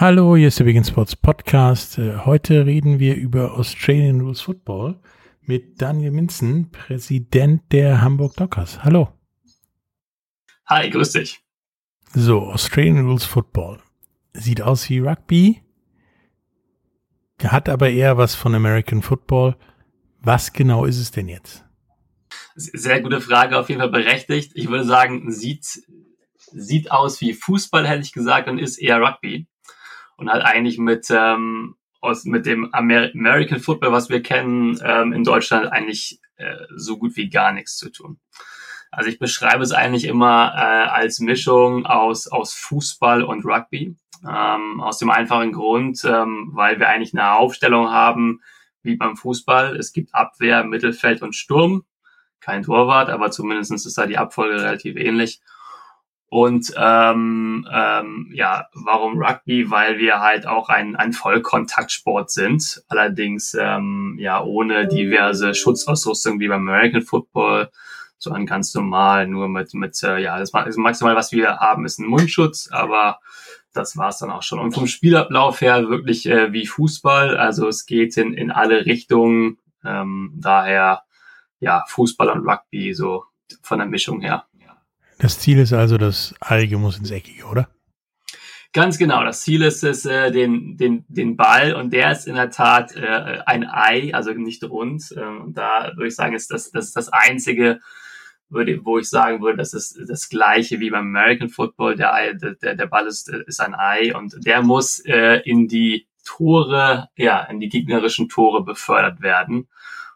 Hallo, hier ist der Big Sports Podcast. Äh, heute reden wir über Australian Rules Football mit Daniel Minzen, Präsident der Hamburg Dockers. Hallo. Hi, grüß dich. So, Australian Rules Football. Sieht aus wie Rugby, hat aber eher was von American Football. Was genau ist es denn jetzt? Sehr gute Frage, auf jeden Fall berechtigt. Ich würde sagen, sieht, sieht aus wie Fußball, hätte ich gesagt, und ist eher Rugby und hat eigentlich mit, ähm, aus, mit dem Amer American Football, was wir kennen, ähm, in Deutschland eigentlich äh, so gut wie gar nichts zu tun. Also ich beschreibe es eigentlich immer äh, als Mischung aus, aus Fußball und Rugby. Ähm, aus dem einfachen Grund, ähm, weil wir eigentlich eine Aufstellung haben wie beim Fußball. Es gibt Abwehr, Mittelfeld und Sturm. Kein Torwart, aber zumindest ist da die Abfolge relativ ähnlich. Und ähm, ähm, ja, warum Rugby? Weil wir halt auch ein, ein Vollkontaktsport sind, allerdings ähm, ja ohne diverse Schutzausrüstung wie beim American Football, sondern ganz normal, nur mit, mit äh, ja, das, das Maximal, was wir haben, ist ein Mundschutz, aber das war's dann auch schon. Und vom Spielablauf her wirklich äh, wie Fußball, also es geht in, in alle Richtungen, ähm, daher ja Fußball und Rugby so von der Mischung her. Das Ziel ist also, das Alge muss ins Eckige, oder? Ganz genau. Das Ziel ist es, äh, den, den, den Ball und der ist in der Tat äh, ein Ei, also nicht rund. Äh, und da würde ich sagen, ist das, das das einzige, würde, wo ich sagen würde, das ist das gleiche wie beim American Football. Der, Ei, der, der Ball ist, ist ein Ei und der muss äh, in die Tore, ja, in die gegnerischen Tore befördert werden.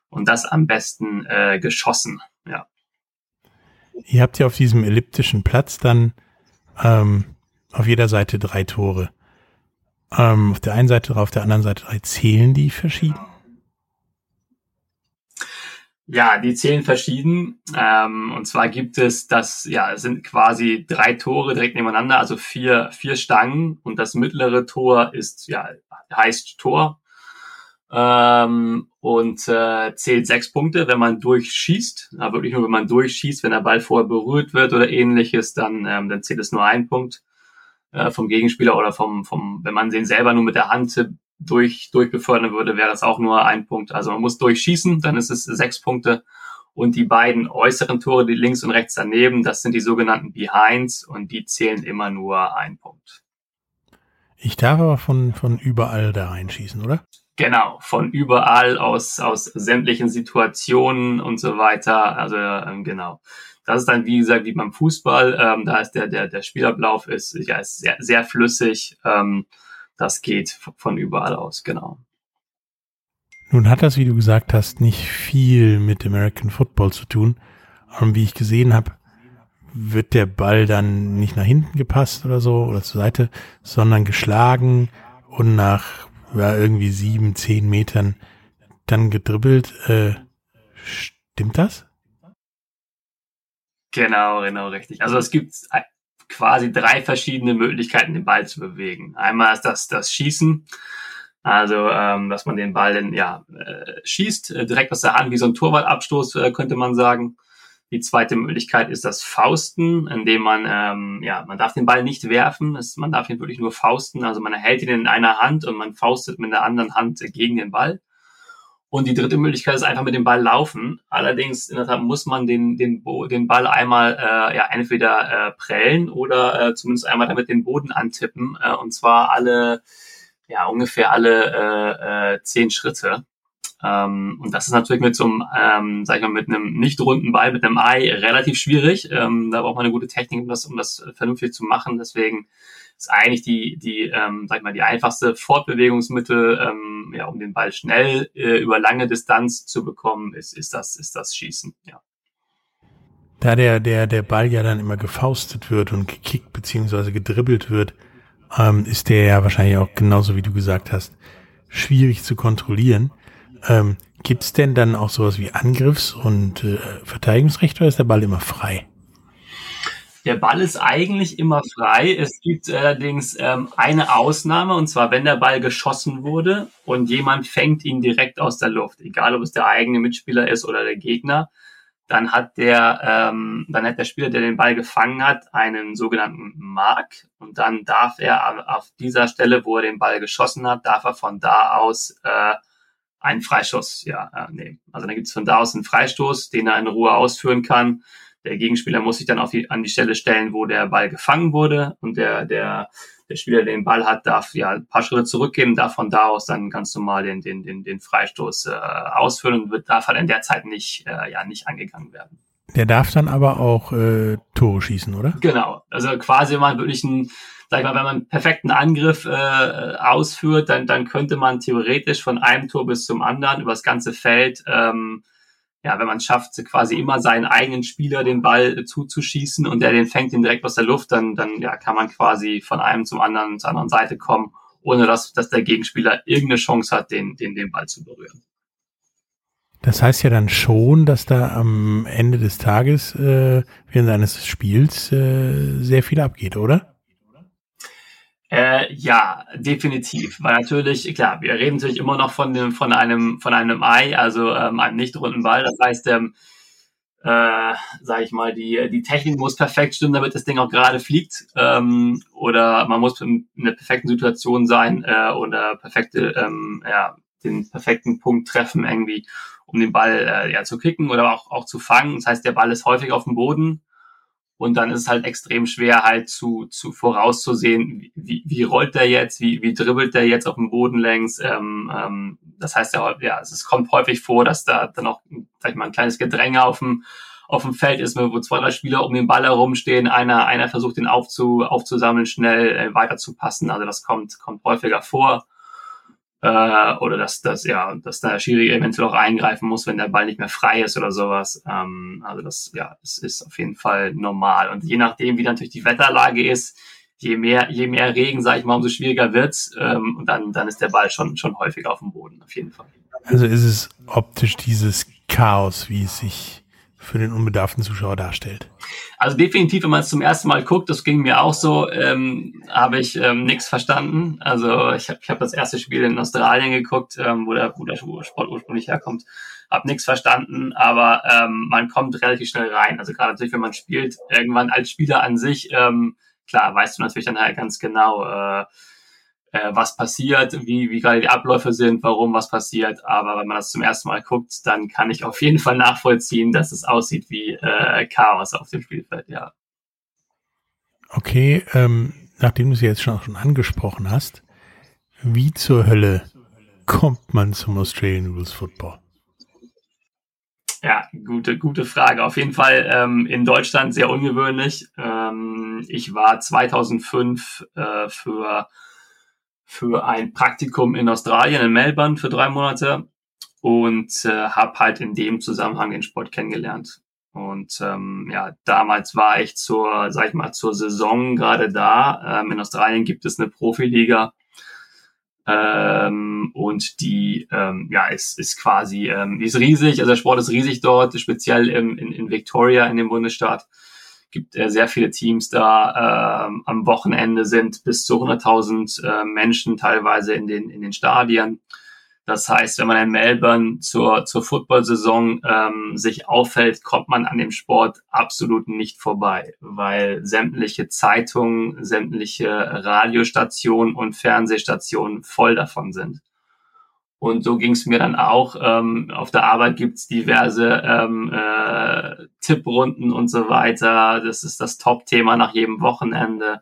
Und das am besten äh, geschossen. Ja. Ihr habt ja auf diesem elliptischen Platz dann ähm, auf jeder Seite drei Tore. Ähm, auf der einen Seite drei, auf der anderen Seite drei. Zählen die verschieden? Ja, die zählen verschieden. Ähm, und zwar gibt es das, ja, es sind quasi drei Tore direkt nebeneinander, also vier, vier Stangen. Und das mittlere Tor ist, ja, heißt Tor ähm, und äh, zählt sechs Punkte, wenn man durchschießt. Aber wirklich nur, wenn man durchschießt, wenn der Ball vorher berührt wird oder ähnliches, dann, ähm, dann zählt es nur ein Punkt äh, vom Gegenspieler oder vom, vom, wenn man den selber nur mit der Hand durch, durchbefördern würde, wäre das auch nur ein Punkt. Also man muss durchschießen, dann ist es sechs Punkte. Und die beiden äußeren Tore, die links und rechts daneben, das sind die sogenannten Behinds und die zählen immer nur ein Punkt. Ich darf aber von, von überall da reinschießen, oder? Genau, von überall aus, aus sämtlichen Situationen und so weiter. Also ähm, genau. Das ist dann, wie gesagt, wie beim Fußball. Ähm, da ist der, der, der Spielablauf ist, ja, ist sehr, sehr flüssig. Ähm, das geht von überall aus, genau. Nun hat das, wie du gesagt hast, nicht viel mit American Football zu tun. Und wie ich gesehen habe, wird der Ball dann nicht nach hinten gepasst oder so oder zur Seite, sondern geschlagen und nach ja, irgendwie sieben, zehn Metern dann gedribbelt. Äh, stimmt das? Genau, genau, richtig. Also es gibt quasi drei verschiedene Möglichkeiten, den Ball zu bewegen. Einmal ist das das Schießen, also ähm, dass man den Ball dann, ja äh, schießt, äh, direkt aus der Hand, wie so ein Torwartabstoß, äh, könnte man sagen. Die zweite Möglichkeit ist das Fausten, indem man, ähm, ja, man darf den Ball nicht werfen, es, man darf ihn wirklich nur fausten, also man hält ihn in einer Hand und man faustet mit der anderen Hand gegen den Ball. Und die dritte Möglichkeit ist einfach mit dem Ball laufen. Allerdings in der Tat muss man den, den, den Ball einmal äh, ja, entweder äh, prellen oder äh, zumindest einmal damit den Boden antippen. Äh, und zwar alle, ja, ungefähr alle äh, äh, zehn Schritte. Ähm, und das ist natürlich mit so einem, ähm, sag ich mal, mit einem nicht runden Ball, mit einem Ei relativ schwierig. Ähm, da braucht man eine gute Technik, um das, um das vernünftig zu machen. Deswegen ist eigentlich die, die, ähm, sag ich mal, die einfachste Fortbewegungsmittel, ähm, ja, um den Ball schnell äh, über lange Distanz zu bekommen, ist, ist das, ist das Schießen, ja. Da der, der, der Ball ja dann immer gefaustet wird und gekickt beziehungsweise gedribbelt wird, ähm, ist der ja wahrscheinlich auch genauso wie du gesagt hast, schwierig zu kontrollieren. Ähm, Gibt es denn dann auch sowas wie Angriffs- und äh, Verteidigungsrecht oder ist der Ball immer frei? Der Ball ist eigentlich immer frei. Es gibt allerdings ähm, eine Ausnahme, und zwar wenn der Ball geschossen wurde und jemand fängt ihn direkt aus der Luft, egal ob es der eigene Mitspieler ist oder der Gegner, dann hat der, ähm, dann hat der Spieler, der den Ball gefangen hat, einen sogenannten Mark und dann darf er auf dieser Stelle, wo er den Ball geschossen hat, darf er von da aus äh, einen Freischuss ja, äh, nehmen. Also dann gibt es von da aus einen Freistoß, den er in Ruhe ausführen kann der Gegenspieler muss sich dann auf die, an die Stelle stellen, wo der Ball gefangen wurde und der, der, der Spieler, der den Ball hat, darf ja ein paar Schritte zurückgehen, darf von da aus dann ganz normal den, den, den, den Freistoß äh, ausführen und wird, darf halt in der Zeit nicht, äh, ja, nicht angegangen werden. Der darf dann aber auch äh, Tore schießen, oder? Genau. Also quasi, man wirklich einen, sag ich mal, wenn man einen perfekten Angriff äh, ausführt, dann, dann könnte man theoretisch von einem Tor bis zum anderen über das ganze Feld ähm, ja, wenn man es schafft, quasi immer seinen eigenen Spieler den Ball zuzuschießen und der den fängt den direkt aus der Luft, dann, dann ja, kann man quasi von einem zum anderen, zur anderen Seite kommen, ohne dass, dass der Gegenspieler irgendeine Chance hat, den, den, den Ball zu berühren. Das heißt ja dann schon, dass da am Ende des Tages äh, während eines Spiels äh, sehr viel abgeht, oder? Äh, ja, definitiv. Weil natürlich, klar, wir reden natürlich immer noch von dem, von einem, von einem Ei, also ähm, einem nicht runden Ball. Das heißt, ähm, äh, sage ich mal, die, die Technik muss perfekt stimmen, damit das Ding auch gerade fliegt. Ähm, oder man muss in einer perfekten Situation sein äh, oder perfekte, ähm, ja, den perfekten Punkt treffen irgendwie, um den Ball äh, ja zu kicken oder auch, auch zu fangen. Das heißt, der Ball ist häufig auf dem Boden und dann ist es halt extrem schwer, halt zu, zu vorauszusehen, wie, wie rollt der jetzt, wie, wie dribbelt der jetzt auf dem Boden längs. Ähm, ähm, das heißt ja, ja, es kommt häufig vor, dass da dann auch, sag ich mal, ein kleines Gedränge auf dem, auf dem Feld ist, wo zwei, drei Spieler um den Ball herumstehen, einer, einer versucht, den aufzu, aufzusammeln, schnell äh, weiterzupassen. Also das kommt, kommt häufiger vor äh, oder dass, dass, ja, dass der Schiri eventuell auch eingreifen muss, wenn der Ball nicht mehr frei ist oder sowas. Ähm, also das, ja, es ist auf jeden Fall normal. Und je nachdem, wie natürlich die Wetterlage ist, je mehr, je mehr Regen, sage ich mal, umso schwieriger wird's. Ähm, und dann, dann ist der Ball schon, schon häufig auf dem Boden, auf jeden Fall. Also ist es optisch dieses Chaos, wie es sich für den unbedarften Zuschauer darstellt. Also definitiv, wenn man es zum ersten Mal guckt, das ging mir auch so, ähm, habe ich ähm, nichts verstanden. Also ich habe ich hab das erste Spiel in Australien geguckt, ähm, wo, der, wo der Sport ursprünglich herkommt, habe nichts verstanden, aber ähm, man kommt relativ schnell rein. Also gerade natürlich, wenn man spielt, irgendwann als Spieler an sich, ähm, klar, weißt du natürlich dann halt ganz genau, äh, äh, was passiert, wie, wie gerade die Abläufe sind, warum was passiert. Aber wenn man das zum ersten Mal guckt, dann kann ich auf jeden Fall nachvollziehen, dass es aussieht wie äh, Chaos auf dem Spielfeld, ja. Okay, ähm, nachdem du es jetzt schon, schon angesprochen hast, wie zur Hölle kommt man zum Australian Rules Football? Ja, gute, gute Frage. Auf jeden Fall ähm, in Deutschland sehr ungewöhnlich. Ähm, ich war 2005 äh, für für ein Praktikum in Australien, in Melbourne für drei Monate und äh, habe halt in dem Zusammenhang den Sport kennengelernt. Und ähm, ja, damals war ich zur, sag ich mal, zur Saison gerade da. Ähm, in Australien gibt es eine Profiliga. Ähm, und die ähm, ja ist, ist quasi ähm, ist riesig, also der Sport ist riesig dort, speziell im, in, in Victoria in dem Bundesstaat gibt äh, sehr viele Teams da. Ähm, am Wochenende sind bis zu 100.000 äh, Menschen teilweise in den, in den Stadien. Das heißt, wenn man in Melbourne zur, zur Football-Saison ähm, sich auffällt, kommt man an dem Sport absolut nicht vorbei, weil sämtliche Zeitungen, sämtliche Radiostationen und Fernsehstationen voll davon sind. Und so ging es mir dann auch. Ähm, auf der Arbeit gibt's diverse ähm, äh, Tipprunden und so weiter. Das ist das Top-Thema nach jedem Wochenende.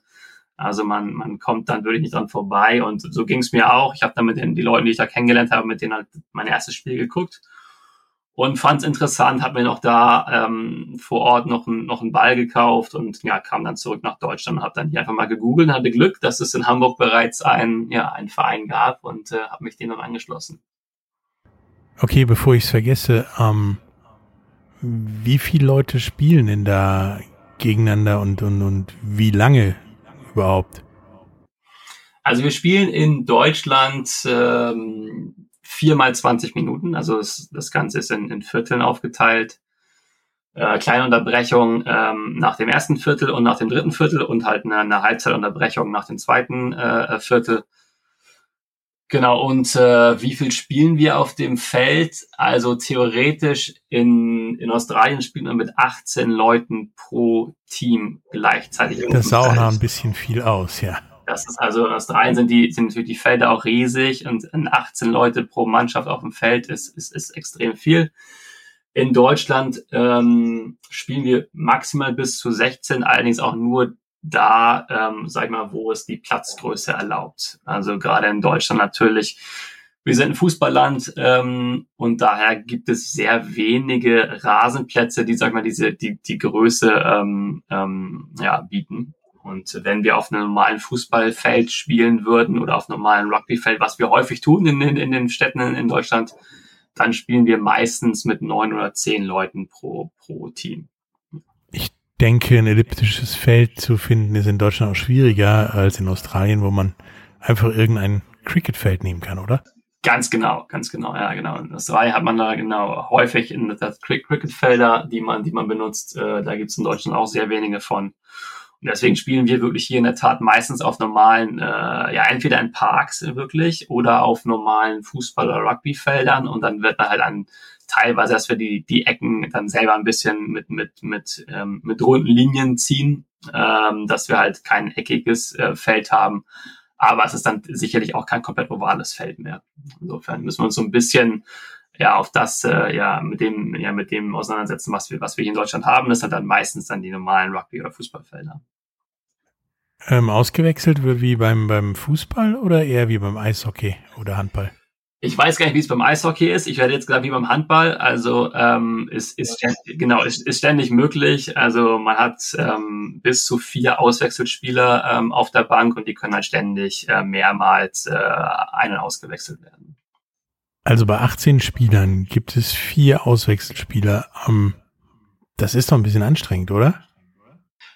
Also man, man kommt dann wirklich nicht dran vorbei. Und so ging es mir auch. Ich habe dann mit den die Leuten, die ich da kennengelernt habe, mit denen halt mein erstes Spiel geguckt und fand es interessant, habe mir noch da ähm, vor Ort noch, ein, noch einen Ball gekauft und ja, kam dann zurück nach Deutschland und habe dann hier einfach mal gegoogelt und hatte Glück, dass es in Hamburg bereits ein, ja, einen Verein gab und äh, habe mich dem dann angeschlossen. Okay, bevor ich es vergesse, ähm, wie viele Leute spielen denn da gegeneinander und, und, und wie lange überhaupt? Also wir spielen in Deutschland ähm, viermal 20 Minuten. Also das, das Ganze ist in, in Vierteln aufgeteilt. Äh, kleine Unterbrechung ähm, nach dem ersten Viertel und nach dem dritten Viertel und halt eine, eine Halbzeitunterbrechung nach dem zweiten äh, Viertel. Genau, und äh, wie viel spielen wir auf dem Feld? Also theoretisch in, in Australien spielt man mit 18 Leuten pro Team gleichzeitig. Das sah auch noch ein bisschen viel aus, ja. Das ist also in Australien sind die sind natürlich die Felder auch riesig und 18 Leute pro Mannschaft auf dem Feld ist ist, ist extrem viel. In Deutschland ähm, spielen wir maximal bis zu 16, allerdings auch nur da, ähm, sag ich mal, wo es die Platzgröße erlaubt. Also gerade in Deutschland natürlich. Wir sind ein Fußballland ähm, und daher gibt es sehr wenige Rasenplätze, die, sag ich mal, diese die die Größe ähm, ähm, ja, bieten. Und wenn wir auf einem normalen Fußballfeld spielen würden oder auf einem normalen Rugbyfeld, was wir häufig tun in, in, in den Städten in, Deutschland, dann spielen wir meistens mit neun oder zehn Leuten pro, pro Team. Ich denke, ein elliptisches Feld zu finden ist in Deutschland auch schwieriger als in Australien, wo man einfach irgendein Cricketfeld nehmen kann, oder? Ganz genau, ganz genau, ja, genau. In Australien hat man da genau häufig in das Cricketfelder, die man, die man benutzt. Äh, da gibt es in Deutschland auch sehr wenige von. Und deswegen spielen wir wirklich hier in der Tat meistens auf normalen, äh, ja, entweder in Parks wirklich oder auf normalen Fußball- oder Rugbyfeldern und dann wird man halt an teilweise, dass wir die, die Ecken dann selber ein bisschen mit, mit, mit, ähm, mit runden Linien ziehen, ähm, dass wir halt kein eckiges äh, Feld haben. Aber es ist dann sicherlich auch kein komplett ovales Feld mehr. Insofern müssen wir uns so ein bisschen ja auf das äh, ja mit dem ja mit dem auseinandersetzen, was wir was wir hier in Deutschland haben. Das sind dann meistens dann die normalen Rugby oder Fußballfelder. Ähm, ausgewechselt wird wie beim beim Fußball oder eher wie beim Eishockey oder Handball? Ich weiß gar nicht, wie es beim Eishockey ist. Ich werde jetzt gesagt, wie beim Handball. Also ähm, ist, ist ständig, genau ist, ist ständig möglich. Also man hat ähm, bis zu vier Auswechselspieler ähm, auf der Bank und die können halt ständig äh, mehrmals äh, einen ausgewechselt werden. Also bei 18 Spielern gibt es vier Auswechselspieler. Das ist doch ein bisschen anstrengend, oder?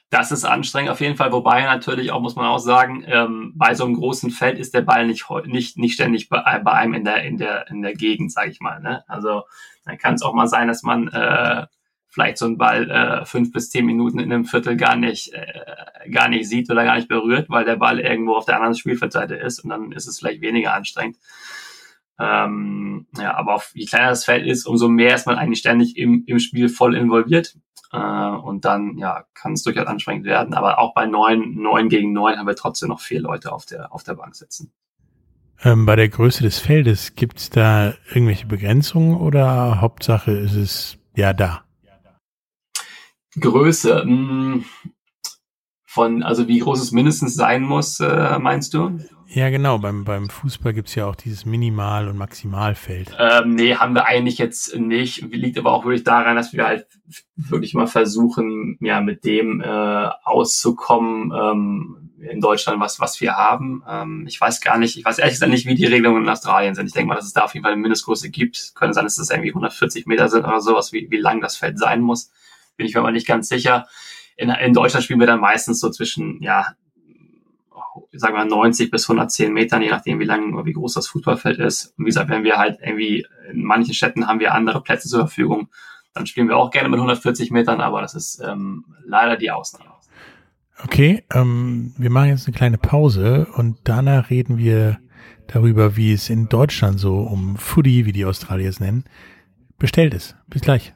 Das ist anstrengend auf jeden Fall, wobei natürlich auch, muss man auch sagen, ähm, bei so einem großen Feld ist der Ball nicht, nicht, nicht ständig bei, bei einem in der, in der, in der Gegend, sage ich mal. Ne? Also dann kann es auch mal sein, dass man äh, vielleicht so einen Ball äh, fünf bis zehn Minuten in einem Viertel gar nicht, äh, gar nicht sieht oder gar nicht berührt, weil der Ball irgendwo auf der anderen Spielfeldseite ist und dann ist es vielleicht weniger anstrengend. Ähm, ja, aber auf, je kleiner das Feld ist, umso mehr ist man eigentlich ständig im, im Spiel voll involviert. Äh, und dann ja, kann es durchaus anstrengend werden. Aber auch bei neun, neun gegen neun haben wir trotzdem noch vier Leute auf der, auf der Bank sitzen. Ähm, bei der Größe des Feldes, gibt es da irgendwelche Begrenzungen oder Hauptsache ist es ja da? Größe, mh, hm, von, also wie groß es mindestens sein muss, äh, meinst du? Ja, genau. Beim, beim Fußball gibt's ja auch dieses Minimal- und Maximalfeld. Ähm, nee, haben wir eigentlich jetzt nicht. Liegt aber auch wirklich daran, dass wir halt wirklich mal versuchen, ja, mit dem äh, auszukommen ähm, in Deutschland, was, was wir haben. Ähm, ich weiß gar nicht, ich weiß ehrlich gesagt nicht, wie die Regelungen in Australien sind. Ich denke mal, dass es da auf jeden Fall eine Mindestgröße gibt. Könnte sein, dass es irgendwie 140 Meter sind oder sowas, wie, wie lang das Feld sein muss. Bin ich mir aber nicht ganz sicher. In, in Deutschland spielen wir dann meistens so zwischen, ja, sagen wir 90 bis 110 Metern, je nachdem, wie lang oder wie groß das Fußballfeld ist. Und wie gesagt, wenn wir halt irgendwie, in manchen Städten haben wir andere Plätze zur Verfügung, dann spielen wir auch gerne mit 140 Metern, aber das ist ähm, leider die Ausnahme. Okay, ähm, wir machen jetzt eine kleine Pause und danach reden wir darüber, wie es in Deutschland so um Foodie, wie die Australier es nennen, bestellt ist. Bis gleich.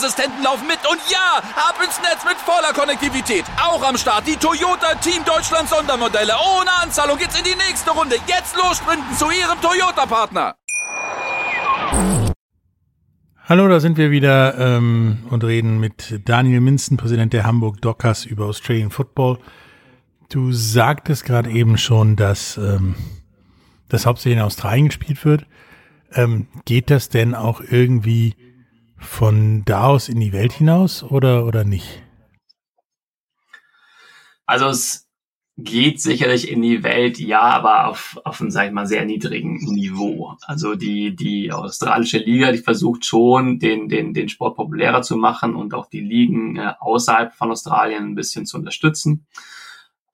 Sicherheitsassistenten laufen mit. Und ja, ab ins Netz mit voller Konnektivität. Auch am Start die Toyota Team Deutschland Sondermodelle. Ohne Anzahlung geht's in die nächste Runde. Jetzt los sprinten zu ihrem Toyota-Partner. Hallo, da sind wir wieder ähm, und reden mit Daniel Minzen, Präsident der Hamburg Dockers über Australian Football. Du sagtest gerade eben schon, dass ähm, das hauptsächlich in Australien gespielt wird. Ähm, geht das denn auch irgendwie von da aus in die Welt hinaus oder, oder nicht? Also es geht sicherlich in die Welt, ja, aber auf, auf einem, sag ich mal, sehr niedrigen Niveau. Also die, die australische Liga, die versucht schon, den, den, den Sport populärer zu machen und auch die Ligen äh, außerhalb von Australien ein bisschen zu unterstützen.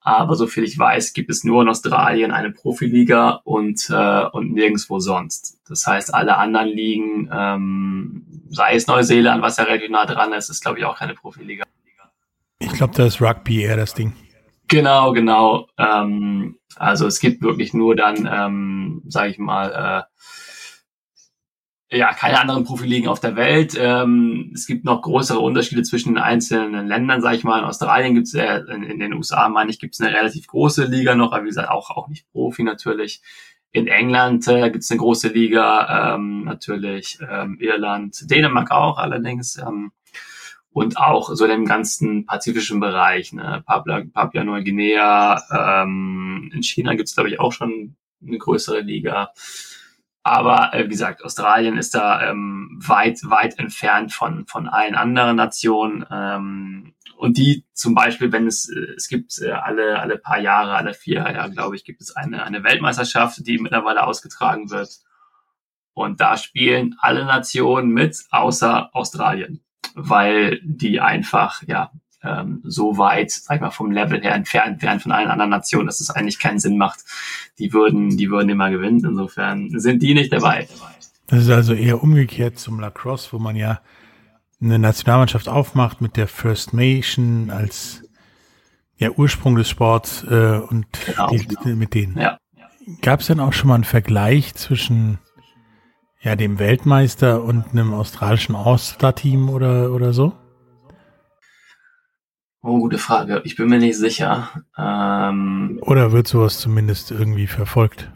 Aber soviel ich weiß, gibt es nur in Australien eine Profiliga und, äh, und nirgendwo sonst. Das heißt, alle anderen Ligen, ähm, sei es Neuseeland, was ja relativ nah dran ist, ist, glaube ich, auch keine Profiliga. Ich glaube, da ist Rugby eher das Ding. Genau, genau. Ähm, also es gibt wirklich nur dann, ähm, sage ich mal, äh, ja, keine anderen Profiligen auf der Welt. Ähm, es gibt noch größere Unterschiede zwischen den einzelnen Ländern, sage ich mal. In Australien gibt es, äh, in, in, den USA meine ich, gibt es eine relativ große Liga noch, aber wie gesagt, auch, auch nicht Profi natürlich. In England äh, gibt es eine große Liga, ähm, natürlich ähm, Irland, Dänemark auch allerdings. Ähm, und auch so dem ganzen pazifischen Bereich, ne? Papua, Papua Neuguinea, ähm, in China gibt's glaube ich auch schon eine größere Liga. Aber äh, wie gesagt, Australien ist da ähm, weit, weit entfernt von, von allen anderen Nationen. Ähm, und die zum Beispiel, wenn es, äh, es gibt äh, alle, alle paar Jahre, alle vier Jahre, glaube ich, gibt es eine, eine Weltmeisterschaft, die mittlerweile ausgetragen wird. Und da spielen alle Nationen mit, außer Australien weil die einfach, ja, ähm, so weit, sag ich mal, vom Level her entfernt wären von allen anderen Nationen, dass es eigentlich keinen Sinn macht. Die würden, die würden immer gewinnen. Insofern sind die nicht dabei. Das ist also eher umgekehrt zum Lacrosse, wo man ja eine Nationalmannschaft aufmacht mit der First Nation als ja, Ursprung des Sports äh, und genau, die, genau. mit denen. Ja. Gab es denn auch schon mal einen Vergleich zwischen ja, dem Weltmeister und einem australischen All-Star-Team oder, oder so? Oh, gute Frage. Ich bin mir nicht sicher. Ähm, oder wird sowas zumindest irgendwie verfolgt?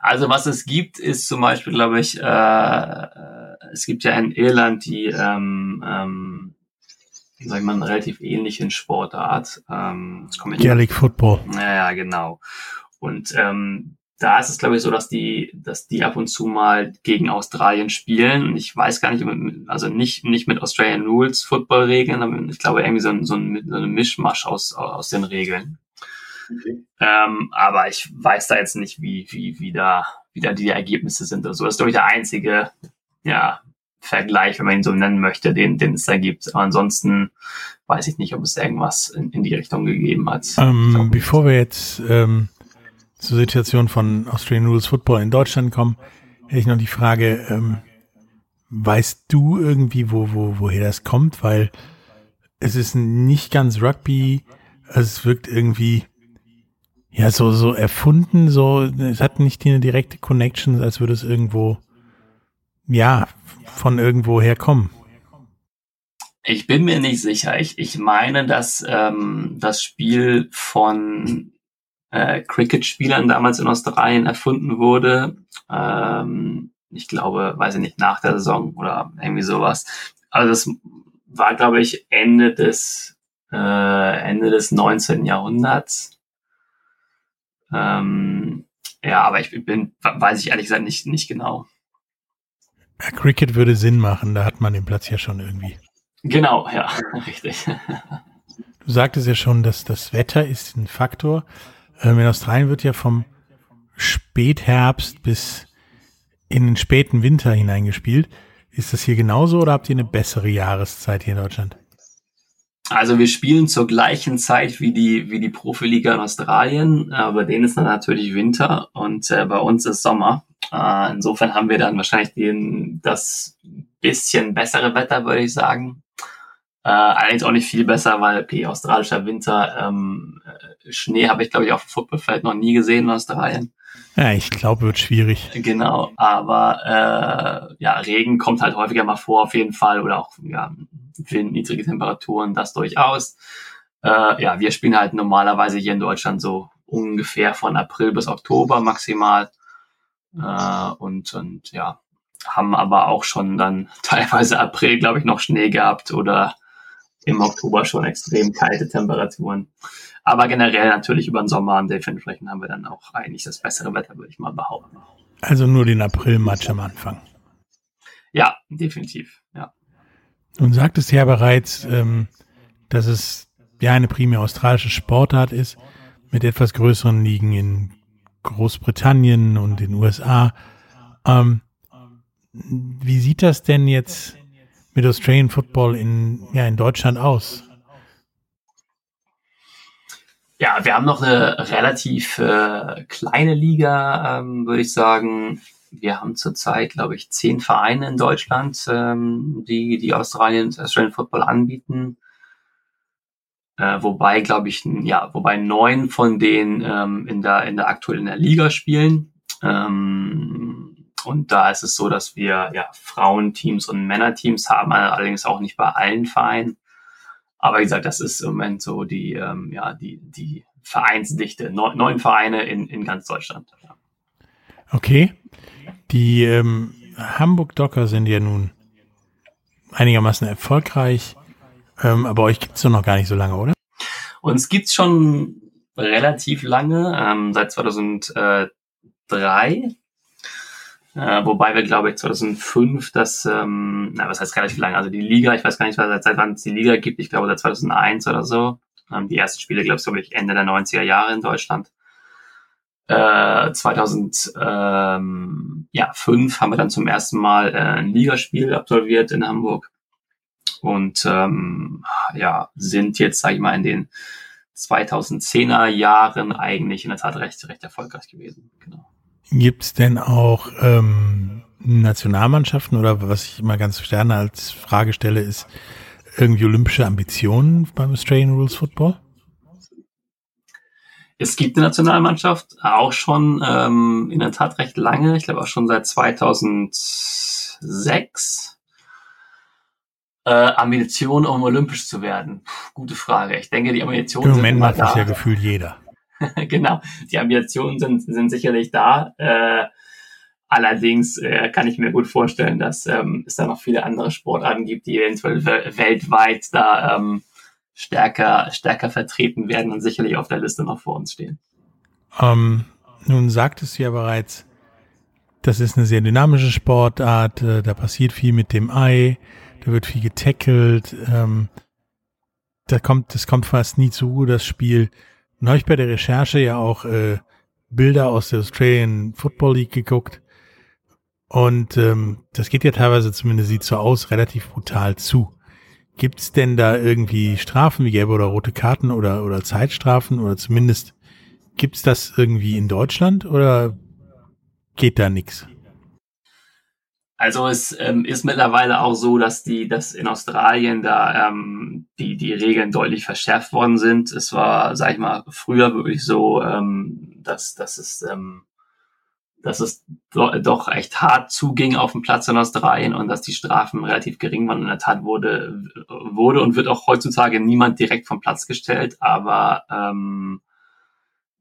Also was es gibt, ist zum Beispiel, glaube ich, äh, es gibt ja in Irland die, ähm, ähm, sag ich mal, einen relativ ähnlichen Sportart. Ähm, Gaelic Football. Ja, ja, genau. Und ähm, da ist es, glaube ich, so, dass die, dass die ab und zu mal gegen Australien spielen. Und ich weiß gar nicht, also nicht, nicht mit Australian Rules Football-Regeln, aber ich glaube irgendwie so ein, so ein, so ein Mischmasch aus, aus den Regeln. Okay. Ähm, aber ich weiß da jetzt nicht, wie, wie, wie da, wie da die Ergebnisse sind. Also das ist, glaube ich, der einzige, ja, Vergleich, wenn man ihn so nennen möchte, den, den es da gibt. Aber ansonsten weiß ich nicht, ob es irgendwas in, in die Richtung gegeben hat. Ähm, bevor wir jetzt ähm, zur Situation von Australian Rules Football in Deutschland kommen, hätte ich noch die Frage, ähm, weißt du irgendwie, wo, wo, woher das kommt? Weil es ist nicht ganz Rugby, also es wirkt irgendwie ja so, so erfunden, so, es hat nicht eine direkte Connection, als würde es irgendwo, ja, von irgendwo herkommen. Ich bin mir nicht sicher. Ich, ich meine, dass ähm, das Spiel von äh, Cricket-Spielern damals in Australien erfunden wurde. Ähm, ich glaube, weiß ich nicht, nach der Saison oder irgendwie sowas. Also das war, glaube ich, Ende des äh, Ende des 19. Jahrhunderts. Ähm, ja, aber ich bin, weiß ich ehrlich gesagt nicht, nicht genau. Ja, Cricket würde Sinn machen, da hat man den Platz ja schon irgendwie. Genau, ja, richtig. Du sagtest ja schon, dass das Wetter ist ein Faktor. Ähm, in Australien wird ja vom Spätherbst bis in den späten Winter hineingespielt. Ist das hier genauso oder habt ihr eine bessere Jahreszeit hier in Deutschland? Also wir spielen zur gleichen Zeit wie die, wie die Profiliga in Australien. Äh, bei denen ist dann natürlich Winter und äh, bei uns ist Sommer. Äh, insofern haben wir dann wahrscheinlich den, das bisschen bessere Wetter, würde ich sagen. Äh, allerdings auch nicht viel besser, weil okay, australischer Winter, ähm, äh, Schnee habe ich glaube ich auf dem Footballfeld noch nie gesehen in Australien. Ja, ich glaube, wird schwierig. Genau, aber äh, ja, Regen kommt halt häufiger mal vor auf jeden Fall oder auch ja, Wind, niedrige Temperaturen, das durchaus. Äh, ja, wir spielen halt normalerweise hier in Deutschland so ungefähr von April bis Oktober maximal. Äh, und, und ja, haben aber auch schon dann teilweise April, glaube ich, noch Schnee gehabt oder im Oktober schon extrem kalte Temperaturen. Aber generell natürlich über den Sommer und dementsprechend haben wir dann auch eigentlich das bessere Wetter, würde ich mal behaupten. Also nur den April-Match am Anfang. Ja, definitiv, ja. Nun sagtest ja bereits, ähm, dass es ja eine primär australische Sportart ist, mit etwas größeren Ligen in Großbritannien und den USA. Ähm, wie sieht das denn jetzt mit Australian Football in, ja, in Deutschland aus? Ja, wir haben noch eine relativ äh, kleine Liga, ähm, würde ich sagen. Wir haben zurzeit, glaube ich, zehn Vereine in Deutschland, ähm, die die Australien, Australian Football anbieten. Äh, wobei, glaube ich, ja, wobei neun von denen ähm, in der in der aktuell in der Liga spielen. Ähm, und da ist es so, dass wir ja Frauenteams und Männerteams haben, allerdings auch nicht bei allen Vereinen. Aber wie gesagt, das ist im Moment so die, ähm, ja, die, die Vereinsdichte. Neun, neun Vereine in, in ganz Deutschland. Ja. Okay. Die ähm, Hamburg Docker sind ja nun einigermaßen erfolgreich. Ähm, aber euch gibt's doch noch gar nicht so lange, oder? Uns gibt's schon relativ lange, ähm, seit 2003. Äh, wobei wir, glaube ich, 2005 das, ähm, na, was heißt relativ lange, also die Liga, ich weiß gar nicht, seit, seit wann es die Liga gibt, ich glaube seit 2001 oder so. Ähm, die ersten Spiele, glaube ich, glaube ich, Ende der 90er Jahre in Deutschland. Äh, 2005 ähm, ja, haben wir dann zum ersten Mal äh, ein Ligaspiel absolviert in Hamburg und ähm, ja, sind jetzt, sage ich mal, in den 2010er Jahren eigentlich in der Tat recht, recht erfolgreich gewesen. Genau. Gibt es denn auch ähm, Nationalmannschaften oder was ich immer ganz gerne als Frage stelle, ist irgendwie olympische Ambitionen beim Australian Rules Football? Es gibt eine Nationalmannschaft, auch schon ähm, in der Tat recht lange, ich glaube auch schon seit 2006. Äh, Ambitionen, um olympisch zu werden? Puh, gute Frage. Ich denke, die Ambitionen Im Moment macht das ja gefühlt jeder. genau, die Ambitionen sind, sind sicherlich da. Äh, allerdings äh, kann ich mir gut vorstellen, dass ähm, es da noch viele andere Sportarten gibt, die eventuell weltweit da ähm, stärker, stärker vertreten werden und sicherlich auf der Liste noch vor uns stehen. Ähm, nun sagtest du ja bereits, das ist eine sehr dynamische Sportart, äh, da passiert viel mit dem Ei, da wird viel getackelt, ähm, da kommt, das kommt fast nie zu Ruhe, das Spiel. Und habe ich bei der Recherche ja auch äh, Bilder aus der Australian Football League geguckt. Und ähm, das geht ja teilweise, zumindest sieht so aus, relativ brutal zu. Gibt's denn da irgendwie Strafen wie gelbe oder rote Karten oder, oder Zeitstrafen oder zumindest gibt's das irgendwie in Deutschland oder geht da nix? Also es ähm, ist mittlerweile auch so, dass die, dass in Australien da ähm, die die Regeln deutlich verschärft worden sind. Es war, sag ich mal, früher wirklich so, ähm, dass dass es ähm, dass es do, doch echt hart zuging auf dem Platz in Australien und dass die Strafen relativ gering waren. In der Tat wurde wurde und wird auch heutzutage niemand direkt vom Platz gestellt, aber ähm,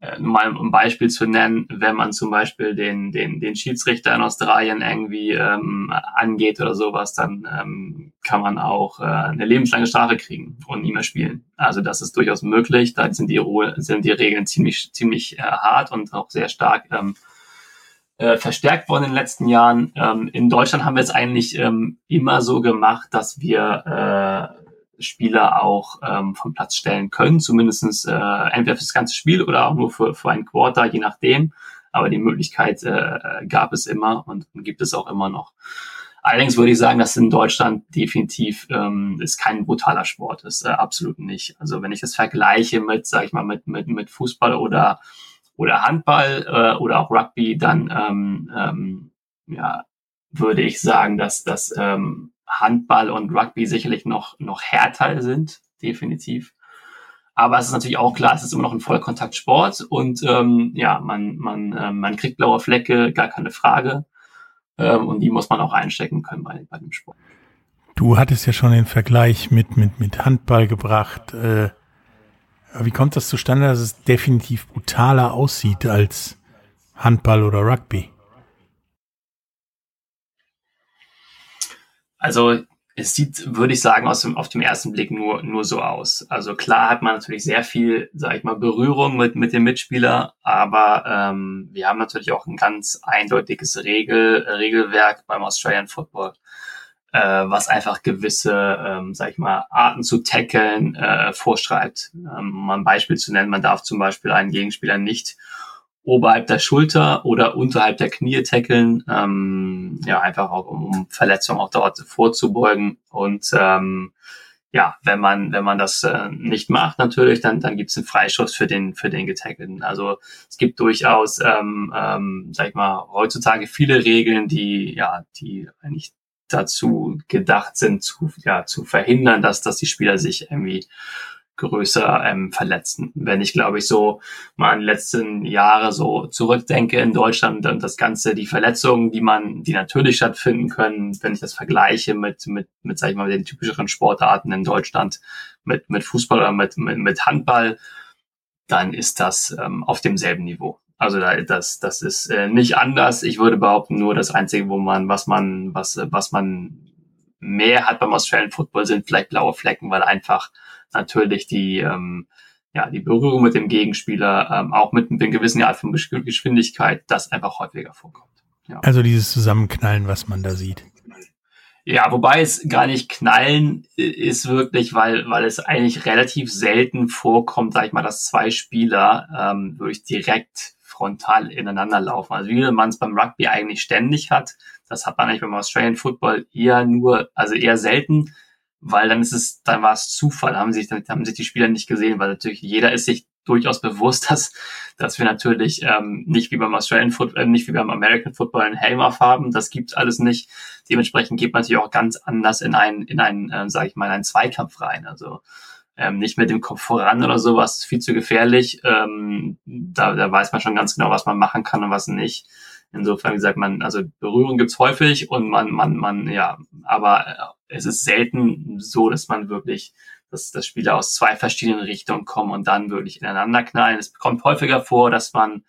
äh, mal um ein Beispiel zu nennen, wenn man zum Beispiel den, den, den Schiedsrichter in Australien irgendwie ähm, angeht oder sowas, dann ähm, kann man auch äh, eine lebenslange Strafe kriegen und nie mehr spielen. Also das ist durchaus möglich. Da sind die, Ruhe, sind die Regeln ziemlich, ziemlich äh, hart und auch sehr stark ähm, äh, verstärkt worden in den letzten Jahren. Ähm, in Deutschland haben wir es eigentlich ähm, immer so gemacht, dass wir äh, Spieler auch ähm, vom Platz stellen können, zumindestens äh, entweder für das ganze Spiel oder auch nur für, für ein Quarter, je nachdem. Aber die Möglichkeit äh, gab es immer und gibt es auch immer noch. Allerdings würde ich sagen, dass in Deutschland definitiv ähm, ist kein brutaler Sport ist, äh, absolut nicht. Also wenn ich das vergleiche mit, sag ich mal, mit mit mit Fußball oder oder Handball äh, oder auch Rugby, dann ähm, ähm, ja würde ich sagen, dass das ähm, Handball und Rugby sicherlich noch noch härter sind, definitiv. Aber es ist natürlich auch klar, es ist immer noch ein Vollkontaktsport und ähm, ja, man man äh, man kriegt blaue Flecke, gar keine Frage. Ähm, und die muss man auch einstecken können bei, bei dem Sport. Du hattest ja schon den Vergleich mit, mit, mit Handball gebracht. Äh, wie kommt das zustande, dass es definitiv brutaler aussieht als Handball oder Rugby? Also es sieht, würde ich sagen, aus dem, auf dem ersten Blick nur, nur so aus. Also klar hat man natürlich sehr viel, sag ich mal, Berührung mit, mit dem Mitspieler, aber ähm, wir haben natürlich auch ein ganz eindeutiges Regel, Regelwerk beim Australian Football, äh, was einfach gewisse, ähm, sag ich mal, Arten zu tackeln äh, vorschreibt. Ähm, um ein Beispiel zu nennen, man darf zum Beispiel einen Gegenspieler nicht oberhalb der Schulter oder unterhalb der Knie tackeln, ähm, ja, einfach auch um, um Verletzungen auch dort vorzubeugen. Und ähm, ja, wenn man, wenn man das äh, nicht macht, natürlich, dann, dann gibt es einen Freischuss für den, für den Getackelten. Also es gibt durchaus, ähm, ähm, sag ich mal, heutzutage viele Regeln, die, ja, die eigentlich dazu gedacht sind, zu, ja, zu verhindern, dass, dass die Spieler sich irgendwie größer ähm, verletzen. Wenn ich, glaube ich, so mal an die letzten Jahre so zurückdenke in Deutschland und das Ganze, die Verletzungen, die man, die natürlich stattfinden können, wenn ich das vergleiche mit, mit, mit, sag ich mal, den typischeren Sportarten in Deutschland, mit, mit Fußball oder mit, mit, mit Handball, dann ist das ähm, auf demselben Niveau. Also da, das, das ist äh, nicht anders. Ich würde behaupten, nur das Einzige, wo man, was man, was, was man mehr hat beim Australian Football sind vielleicht blaue Flecken, weil einfach natürlich die, ähm, ja, die Berührung mit dem Gegenspieler, ähm, auch mit, einer gewissen Art von Geschwindigkeit, das einfach häufiger vorkommt. Ja. Also dieses Zusammenknallen, was man da sieht. Ja, wobei es gar nicht knallen ist wirklich, weil, weil es eigentlich relativ selten vorkommt, sag ich mal, dass zwei Spieler ähm, wirklich direkt frontal ineinander laufen. Also wie man es beim Rugby eigentlich ständig hat, das hat man eigentlich beim Australian Football eher nur, also eher selten weil dann ist es, dann war es Zufall, haben sich, haben sich die Spieler nicht gesehen, weil natürlich jeder ist sich durchaus bewusst, dass, dass wir natürlich ähm, nicht wie beim Australian Football, äh, nicht wie beim American Football einen Helm aufhaben, das gibt's alles nicht. Dementsprechend geht man natürlich auch ganz anders in einen, in einen, äh, sage ich mal, in einen Zweikampf rein. Also ähm, nicht mit dem Kopf voran oder sowas, viel zu gefährlich. Ähm, da, da weiß man schon ganz genau, was man machen kann und was nicht. Insofern wie gesagt man, also Berührung gibt's häufig und man, man, man, ja, aber äh, es ist selten so, dass man wirklich, dass, dass Spieler aus zwei verschiedenen Richtungen kommen und dann wirklich ineinander knallen. Es kommt häufiger vor, dass man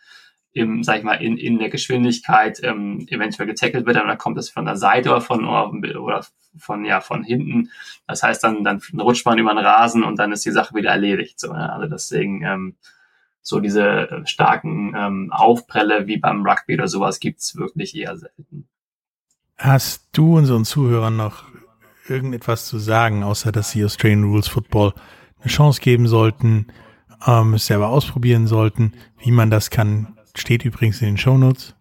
im, sag ich mal, in, in der Geschwindigkeit ähm, eventuell getackelt wird, dann kommt es von der Seite oder von oder von ja von hinten. Das heißt, dann dann rutscht man über den Rasen und dann ist die Sache wieder erledigt. So, ne? Also deswegen ähm, so diese äh, starken ähm, Aufprelle wie beim Rugby oder sowas gibt's wirklich eher selten. Hast du unseren Zuhörern noch irgendetwas zu sagen, außer dass sie Australian Rules Football eine Chance geben sollten, ähm, es selber ausprobieren sollten? Wie man das kann, steht übrigens in den Show Notes.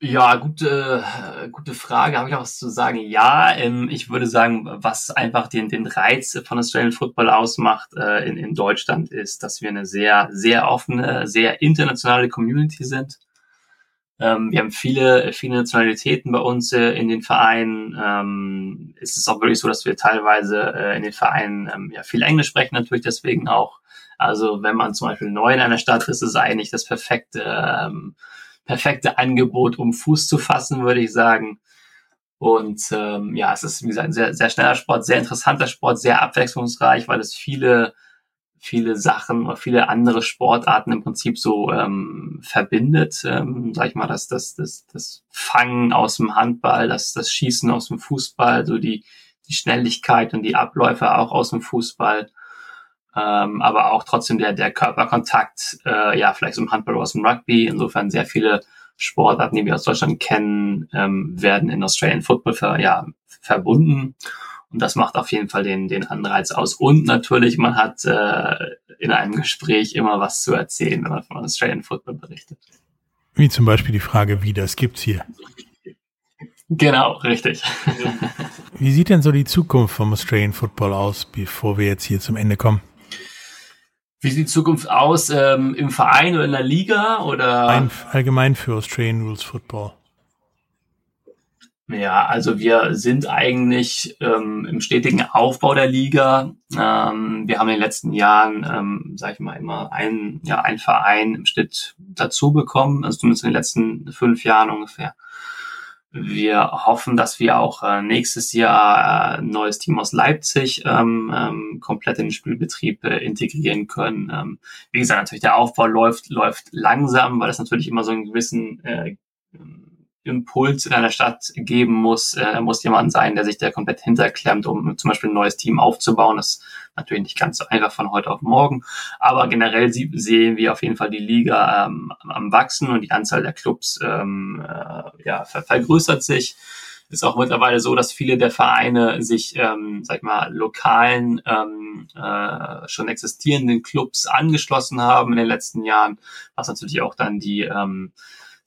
Ja, gute, gute Frage. Habe ich auch was zu sagen? Ja, ähm, ich würde sagen, was einfach den, den Reiz von Australian Football ausmacht äh, in, in Deutschland ist, dass wir eine sehr, sehr offene, sehr internationale Community sind. Ähm, wir haben viele, viele Nationalitäten bei uns äh, in den Vereinen. Ähm, es ist auch wirklich so, dass wir teilweise äh, in den Vereinen ähm, ja, viel Englisch sprechen, natürlich deswegen auch. Also wenn man zum Beispiel neu in einer Stadt ist, ist es eigentlich das perfekte ähm, perfekte Angebot, um Fuß zu fassen, würde ich sagen. Und ähm, ja, es ist, wie gesagt, ein sehr, sehr schneller Sport, sehr interessanter Sport, sehr abwechslungsreich, weil es viele, viele Sachen oder viele andere Sportarten im Prinzip so ähm, verbindet. Ähm, sag ich mal, das, das, das, das Fangen aus dem Handball, das, das Schießen aus dem Fußball, so die, die Schnelligkeit und die Abläufe auch aus dem Fußball ähm, aber auch trotzdem der, der Körperkontakt, äh, ja, vielleicht so im Handball oder aus dem Rugby. Insofern sehr viele Sportarten, die wir aus Deutschland kennen, ähm, werden in Australian Football ver, ja, verbunden. Und das macht auf jeden Fall den, den Anreiz aus. Und natürlich, man hat äh, in einem Gespräch immer was zu erzählen, wenn man von Australian Football berichtet. Wie zum Beispiel die Frage, wie das gibt's hier. Genau, richtig. Wie sieht denn so die Zukunft vom Australian Football aus, bevor wir jetzt hier zum Ende kommen? Wie sieht die Zukunft aus ähm, im Verein oder in der Liga oder Ein, allgemein für Australian Rules Football? Ja, also wir sind eigentlich ähm, im stetigen Aufbau der Liga. Ähm, wir haben in den letzten Jahren, ähm, sage ich mal, immer einen, ja, einen Verein im Schnitt dazu bekommen, also zumindest in den letzten fünf Jahren ungefähr. Wir hoffen, dass wir auch äh, nächstes Jahr äh, ein neues Team aus Leipzig ähm, ähm, komplett in den Spielbetrieb äh, integrieren können. Ähm, wie gesagt, natürlich der Aufbau läuft läuft langsam, weil es natürlich immer so einen gewissen äh, Impuls in einer Stadt geben muss, äh, muss jemand sein, der sich da komplett hinterklemmt, um zum Beispiel ein neues Team aufzubauen. Das ist natürlich nicht ganz so einfach von heute auf morgen. Aber generell sehen wir auf jeden Fall die Liga ähm, am Wachsen und die Anzahl der Clubs ähm, äh, ja, ver vergrößert sich. Ist auch mittlerweile so, dass viele der Vereine sich, ähm, sag ich mal, lokalen, ähm, äh, schon existierenden Clubs angeschlossen haben in den letzten Jahren, was natürlich auch dann die ähm,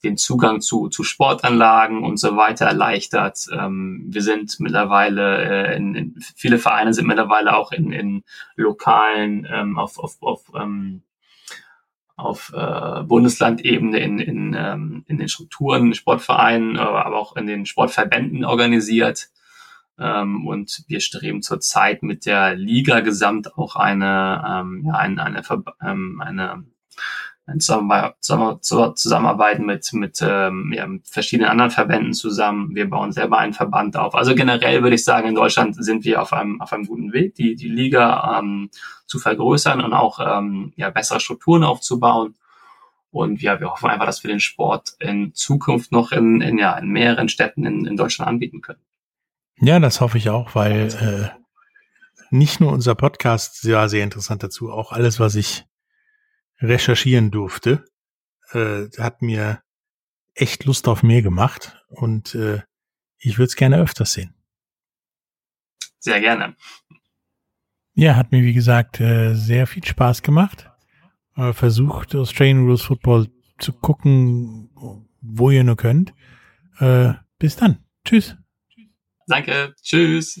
den Zugang zu, zu Sportanlagen und so weiter erleichtert. Ähm, wir sind mittlerweile, äh, in, in, viele Vereine sind mittlerweile auch in, in lokalen, ähm, auf, auf, auf, ähm, auf äh, Bundeslandebene in, in, ähm, in den Strukturen, Sportvereinen, aber auch in den Sportverbänden organisiert. Ähm, und wir streben zurzeit mit der Liga gesamt auch eine, ähm, ja, eine, eine, ähm, eine zusammenarbeiten mit, mit ähm, ja, verschiedenen anderen Verbänden zusammen. Wir bauen selber einen Verband auf. Also generell würde ich sagen, in Deutschland sind wir auf einem, auf einem guten Weg, die, die Liga ähm, zu vergrößern und auch ähm, ja, bessere Strukturen aufzubauen. Und ja, wir hoffen einfach, dass wir den Sport in Zukunft noch in, in, ja, in mehreren Städten in, in Deutschland anbieten können. Ja, das hoffe ich auch, weil äh, nicht nur unser Podcast war sehr interessant dazu, auch alles, was ich recherchieren durfte, äh, hat mir echt Lust auf mehr gemacht und äh, ich würde es gerne öfters sehen. Sehr gerne. Ja, hat mir wie gesagt äh, sehr viel Spaß gemacht. Äh, versucht Australian Rules Football zu gucken, wo ihr nur könnt. Äh, bis dann. Tschüss. Danke. Tschüss.